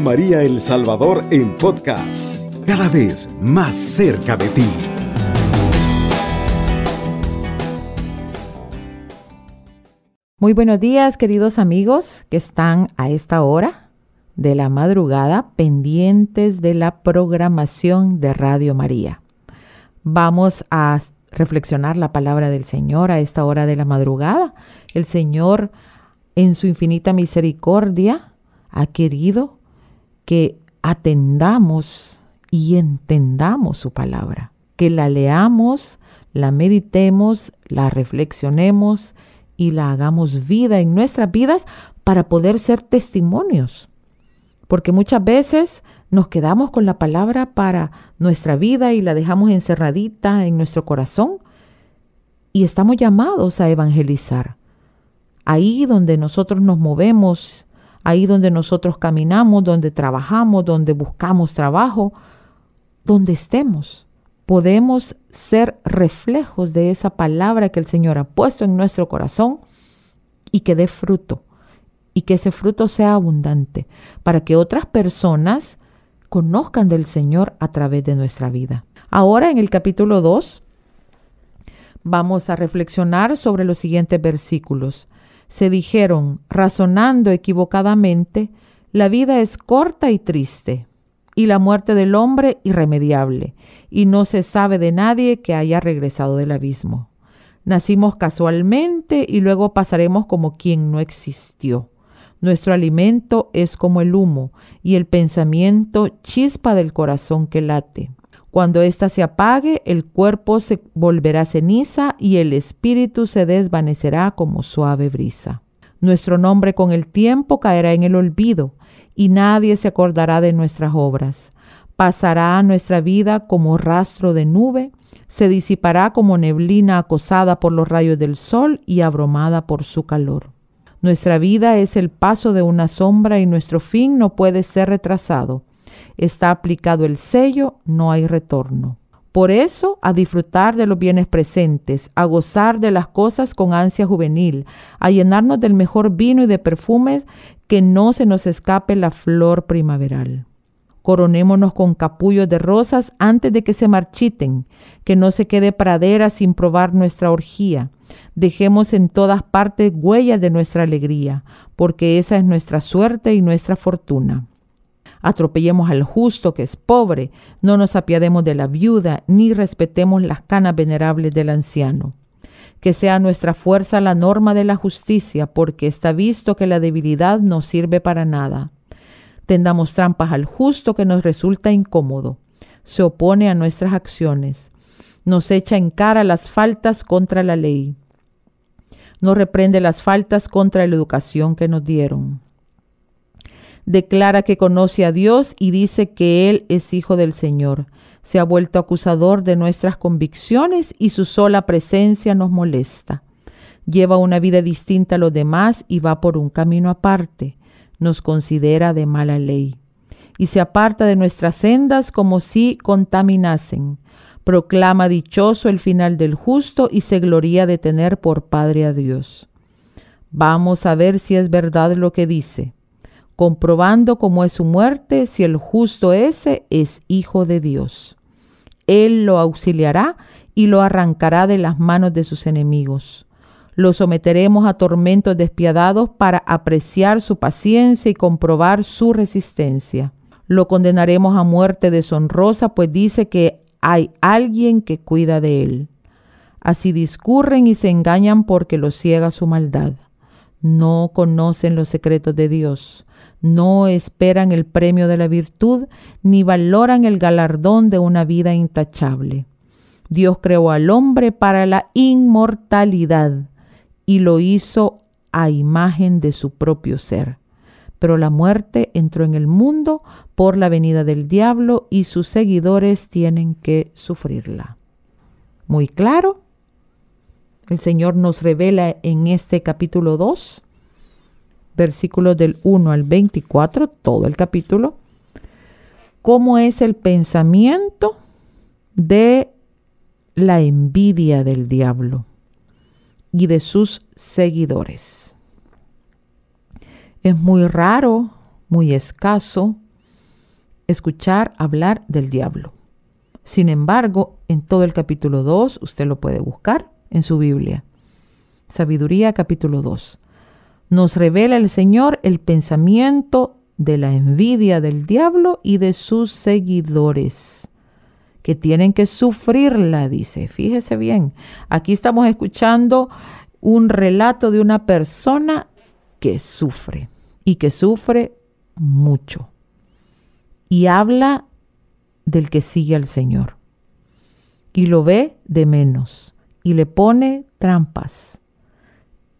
María El Salvador en podcast, cada vez más cerca de ti. Muy buenos días, queridos amigos que están a esta hora de la madrugada pendientes de la programación de Radio María. Vamos a reflexionar la palabra del Señor a esta hora de la madrugada. El Señor, en su infinita misericordia, ha querido que atendamos y entendamos su palabra, que la leamos, la meditemos, la reflexionemos y la hagamos vida en nuestras vidas para poder ser testimonios. Porque muchas veces nos quedamos con la palabra para nuestra vida y la dejamos encerradita en nuestro corazón y estamos llamados a evangelizar. Ahí donde nosotros nos movemos ahí donde nosotros caminamos, donde trabajamos, donde buscamos trabajo, donde estemos. Podemos ser reflejos de esa palabra que el Señor ha puesto en nuestro corazón y que dé fruto y que ese fruto sea abundante para que otras personas conozcan del Señor a través de nuestra vida. Ahora en el capítulo 2 vamos a reflexionar sobre los siguientes versículos se dijeron, razonando equivocadamente, la vida es corta y triste, y la muerte del hombre irremediable, y no se sabe de nadie que haya regresado del abismo. Nacimos casualmente y luego pasaremos como quien no existió. Nuestro alimento es como el humo y el pensamiento chispa del corazón que late. Cuando ésta se apague, el cuerpo se volverá ceniza y el espíritu se desvanecerá como suave brisa. Nuestro nombre con el tiempo caerá en el olvido y nadie se acordará de nuestras obras. Pasará nuestra vida como rastro de nube, se disipará como neblina acosada por los rayos del sol y abrumada por su calor. Nuestra vida es el paso de una sombra y nuestro fin no puede ser retrasado está aplicado el sello, no hay retorno. Por eso, a disfrutar de los bienes presentes, a gozar de las cosas con ansia juvenil, a llenarnos del mejor vino y de perfumes, que no se nos escape la flor primaveral. Coronémonos con capullos de rosas antes de que se marchiten, que no se quede pradera sin probar nuestra orgía. Dejemos en todas partes huellas de nuestra alegría, porque esa es nuestra suerte y nuestra fortuna atropellemos al justo que es pobre, no nos apiademos de la viuda, ni respetemos las canas venerables del anciano. Que sea nuestra fuerza la norma de la justicia, porque está visto que la debilidad no sirve para nada. Tendamos trampas al justo que nos resulta incómodo, se opone a nuestras acciones, nos echa en cara las faltas contra la ley, nos reprende las faltas contra la educación que nos dieron declara que conoce a Dios y dice que Él es hijo del Señor. Se ha vuelto acusador de nuestras convicciones y su sola presencia nos molesta. Lleva una vida distinta a los demás y va por un camino aparte. Nos considera de mala ley. Y se aparta de nuestras sendas como si contaminasen. Proclama dichoso el final del justo y se gloria de tener por Padre a Dios. Vamos a ver si es verdad lo que dice comprobando cómo es su muerte, si el justo ese es hijo de Dios. Él lo auxiliará y lo arrancará de las manos de sus enemigos. Lo someteremos a tormentos despiadados para apreciar su paciencia y comprobar su resistencia. Lo condenaremos a muerte deshonrosa, pues dice que hay alguien que cuida de él. Así discurren y se engañan porque los ciega su maldad. No conocen los secretos de Dios no esperan el premio de la virtud ni valoran el galardón de una vida intachable. Dios creó al hombre para la inmortalidad y lo hizo a imagen de su propio ser. Pero la muerte entró en el mundo por la venida del diablo y sus seguidores tienen que sufrirla. Muy claro. El Señor nos revela en este capítulo 2 versículos del 1 al 24, todo el capítulo, cómo es el pensamiento de la envidia del diablo y de sus seguidores. Es muy raro, muy escaso escuchar hablar del diablo. Sin embargo, en todo el capítulo 2, usted lo puede buscar en su Biblia. Sabiduría capítulo 2. Nos revela el Señor el pensamiento de la envidia del diablo y de sus seguidores, que tienen que sufrirla, dice. Fíjese bien, aquí estamos escuchando un relato de una persona que sufre y que sufre mucho. Y habla del que sigue al Señor. Y lo ve de menos. Y le pone trampas.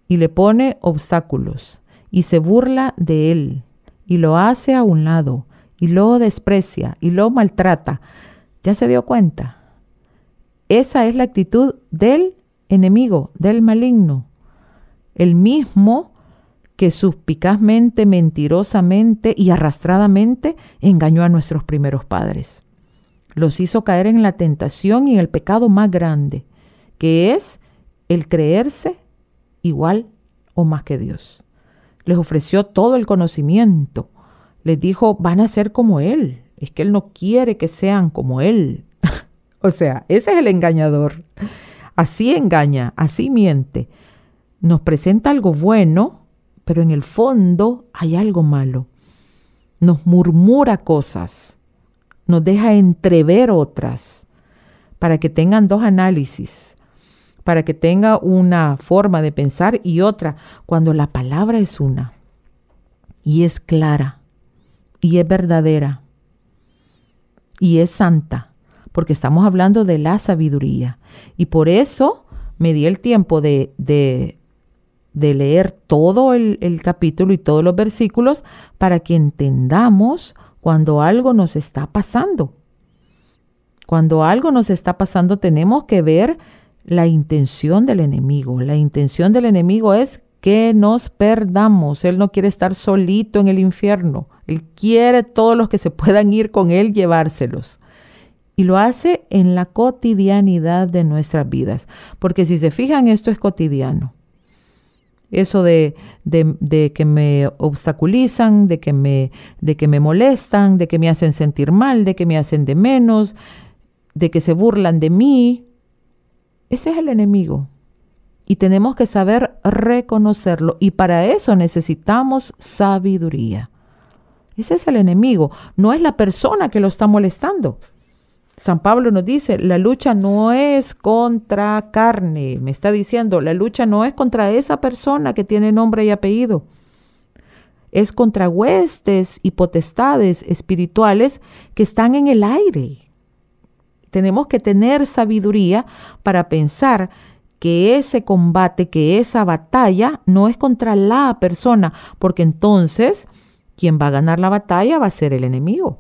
Y le pone obstáculos. Y se burla de él. Y lo hace a un lado. Y lo desprecia. Y lo maltrata. ¿Ya se dio cuenta? Esa es la actitud del enemigo, del maligno. El mismo que suspicazmente, mentirosamente y arrastradamente engañó a nuestros primeros padres. Los hizo caer en la tentación y en el pecado más grande, que es el creerse igual o más que Dios. Les ofreció todo el conocimiento. Les dijo, van a ser como Él. Es que Él no quiere que sean como Él. o sea, ese es el engañador. Así engaña, así miente. Nos presenta algo bueno, pero en el fondo hay algo malo. Nos murmura cosas, nos deja entrever otras, para que tengan dos análisis, para que tenga una forma de pensar y otra, cuando la palabra es una y es clara y es verdadera y es santa, porque estamos hablando de la sabiduría. Y por eso me di el tiempo de, de leer todo el, capítulo y todos los versículos para que entendamos cuando algo nos está pasando. Cuando algo nos está pasando tenemos que ver la intención del enemigo. La intención del enemigo es que nos perdamos. Él no quiere estar solito en el infierno. Él quiere todos los que se puedan ir con él llevárselos. Y lo hace en la cotidianidad de nuestras vidas. Porque si se fijan, esto es cotidiano. Eso de, de, que me obstaculizan, de que me, de que me molestan, de que me hacen sentir mal, de que me hacen de menos, de que se burlan de mí. Ese es el enemigo. Y tenemos que saber reconocerlo. Y para eso necesitamos sabiduría. Ese es el enemigo. No es la persona que lo está molestando. San Pablo nos dice, la lucha no es contra carne, me está diciendo, la lucha no es contra esa persona que tiene nombre y apellido, es contra huestes y potestades espirituales que están en el aire. Tenemos que tener sabiduría para pensar que ese combate, que esa batalla no es contra la persona, porque entonces quien va a ganar la batalla va a ser el enemigo.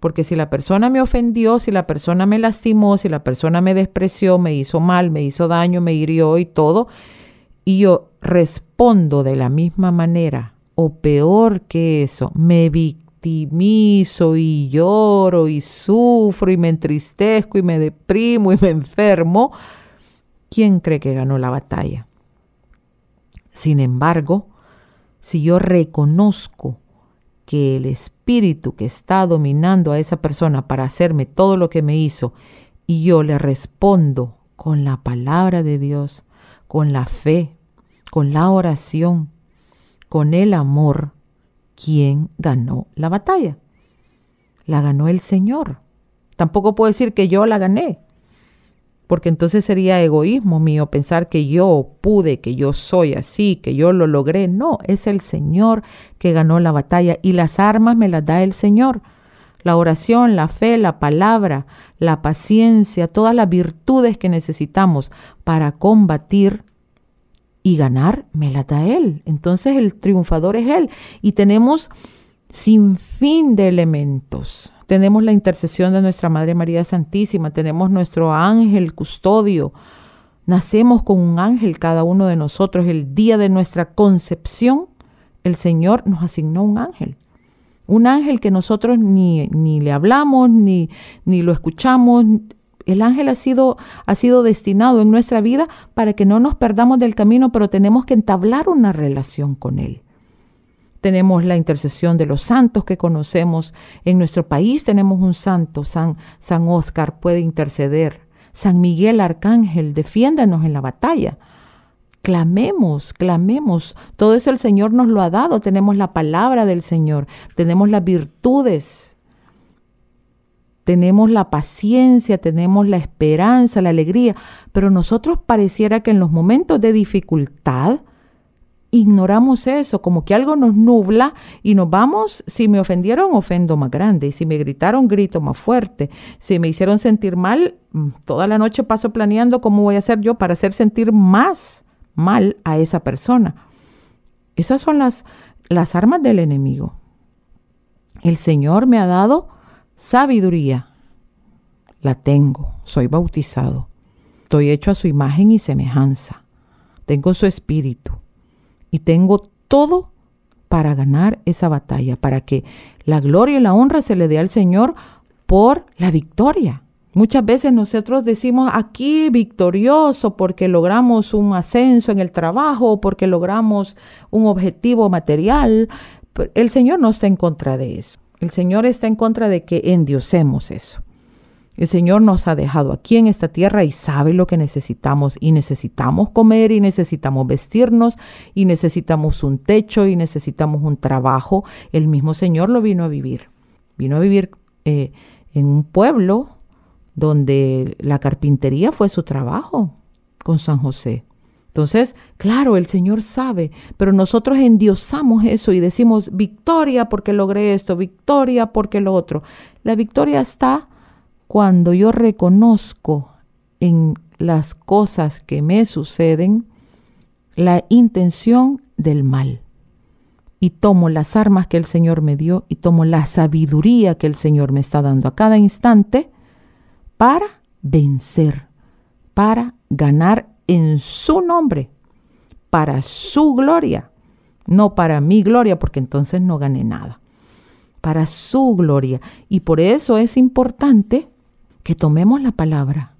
Porque si la persona me ofendió, si la persona me lastimó, si la persona me despreció, me hizo mal, me hizo daño, me hirió y todo, y yo respondo de la misma manera, o peor que eso, me victimizo y lloro y sufro y me entristezco y me deprimo y me enfermo, ¿quién cree que ganó la batalla? Sin embargo, si yo reconozco que el espíritu que está dominando a esa persona para hacerme todo lo que me hizo y yo le respondo con la palabra de Dios, con la fe, con la oración, con el amor, ¿quién ganó la batalla? La ganó el Señor. Tampoco puedo decir que yo la gané porque entonces sería egoísmo mío pensar que yo pude, que yo soy así, que yo lo logré. No, es el Señor que ganó la batalla y las armas me las da el Señor. La oración, la fe, la palabra, la paciencia, todas las virtudes que necesitamos para combatir y ganar, me las da Él. Entonces el triunfador es Él. Y tenemos sin fin de elementos tenemos la intercesión de nuestra Madre María Santísima, tenemos nuestro ángel custodio, nacemos con un ángel cada uno de nosotros. El día de nuestra concepción, el Señor nos asignó un ángel. Un ángel que nosotros ni, ni le hablamos, ni, ni lo escuchamos. El ángel ha sido, ha sido destinado en nuestra vida para que no nos perdamos del camino, pero tenemos que entablar una relación con él. tenemos la intercesión de los santos que conocemos. En nuestro país tenemos un santo, San, San Oscar puede interceder. San Miguel Arcángel, defiéndanos en la batalla. Clamemos, clamemos. Todo eso el Señor nos lo ha dado. Tenemos la palabra del Señor, tenemos las virtudes, tenemos la paciencia, tenemos la esperanza, la alegría. Pero nosotros pareciera que en los momentos de dificultad, ignoramos eso, como que algo nos nubla y nos vamos, si me ofendieron, ofendo más grande, si me gritaron, grito más fuerte, si me hicieron sentir mal, mm, toda la noche paso planeando cómo voy a hacer yo para hacer sentir más mal a esa persona. Esas son las, las armas del enemigo. El Señor me ha dado sabiduría. La tengo, soy bautizado. Estoy hecho a su imagen y semejanza. Tengo su espíritu y tengo todo para ganar esa batalla, para que la gloria y la honra se le dé al Señor por la victoria. Muchas veces nosotros decimos aquí victorioso porque logramos un ascenso en el trabajo, porque logramos un objetivo material. El Señor no está en contra de eso. El Señor está en contra de que endiosemos eso. El Señor nos ha dejado aquí en esta tierra y sabe lo que necesitamos. Y necesitamos comer y necesitamos vestirnos y necesitamos un techo y necesitamos un trabajo. El mismo Señor lo vino a vivir. Vino a vivir eh, en un pueblo donde la carpintería fue su trabajo con San José. Entonces, claro, el Señor sabe, pero nosotros endiosamos eso y decimos victoria porque logré esto, victoria porque lo otro. La victoria está cuando yo reconozco en las cosas que me suceden la intención del mal y tomo las armas que el Señor me dio y tomo la sabiduría que el Señor me está dando a cada instante para vencer, para ganar en su nombre, para su gloria, no para mi gloria, porque entonces no gané nada, para su gloria. Y por eso es importante que tomemos la palabra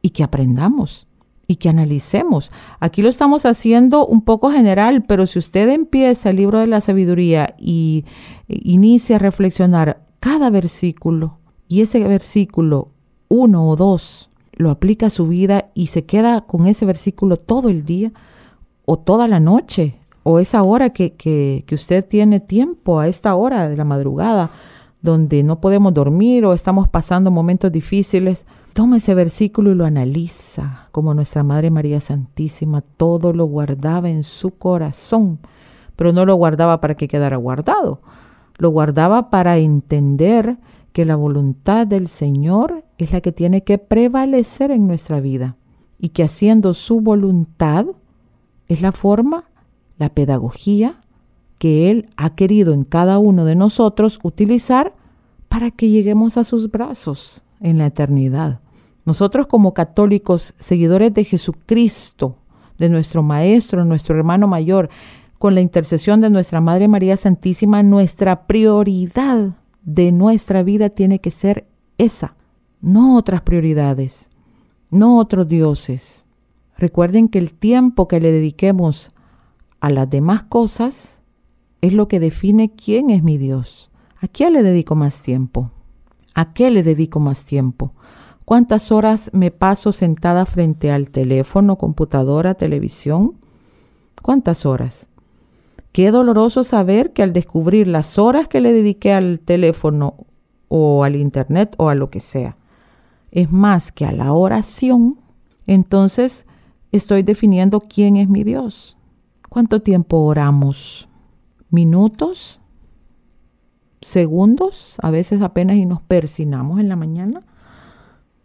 y que aprendamos y que analicemos. Aquí lo estamos haciendo un poco general, pero si usted empieza el libro de la sabiduría y inicia a reflexionar cada versículo y ese versículo, uno o dos, lo aplica a su vida y se queda con ese versículo todo el día o toda la noche o esa hora que, que, que usted tiene tiempo, a esta hora de la madrugada, donde no podemos dormir o estamos pasando momentos difíciles, toma ese versículo y lo analiza, como nuestra Madre María Santísima. Todo lo guardaba en su corazón, pero no lo guardaba para que quedara guardado, lo guardaba para entender que la voluntad del Señor es la que tiene que prevalecer en nuestra vida y que haciendo su voluntad es la forma, la pedagogía que Él ha querido en cada uno de nosotros utilizar para que lleguemos a sus brazos en la eternidad. Nosotros como católicos, seguidores de Jesucristo, de nuestro Maestro, nuestro hermano mayor, con la intercesión de nuestra Madre María Santísima, nuestra prioridad de nuestra vida tiene que ser esa, no otras prioridades, no otros dioses. Recuerden que el tiempo que le dediquemos a las demás cosas es lo que define quién es mi Dios. ¿A qué le dedico más tiempo? ¿A qué le dedico más tiempo? ¿Cuántas horas me paso sentada frente al teléfono, computadora, televisión? ¿Cuántas horas? Qué doloroso saber que al descubrir las horas que le dediqué al teléfono o al internet o a lo que sea, es más que a la oración, entonces estoy definiendo quién es mi Dios. ¿Cuánto tiempo oramos? minutos, segundos, a veces apenas y nos persinamos en la mañana,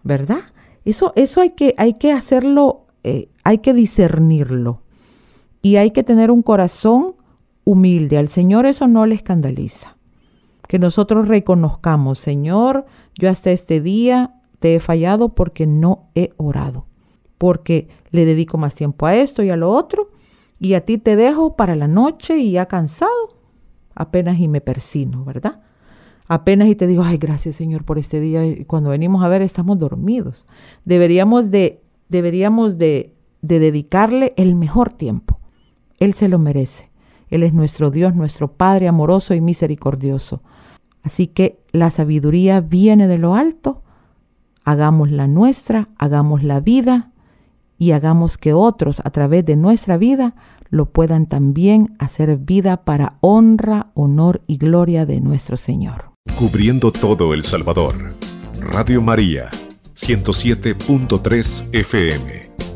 ¿verdad? Eso, eso hay, que, hay que hacerlo, eh, hay que discernirlo y hay que tener un corazón humilde. Al Señor eso no le escandaliza. Que nosotros reconozcamos, Señor, yo hasta este día te he fallado porque no he orado, porque le dedico más tiempo a esto y a lo otro y a ti te dejo para la noche y ya cansado, apenas y me persino, ¿verdad? Apenas y te digo, ay, gracias Señor por este día. Y cuando venimos a ver, estamos dormidos. Deberíamos de, deberíamos de, de dedicarle el mejor tiempo. Él se lo merece. Él es nuestro Dios, nuestro Padre amoroso y misericordioso. Así que la sabiduría viene de lo alto. Hagamos la nuestra, hagamos la vida y hagamos que otros a través de nuestra vida lo puedan también hacer vida para honra, honor y gloria de nuestro Señor. Cubriendo todo El Salvador. Radio María, 107.3 FM.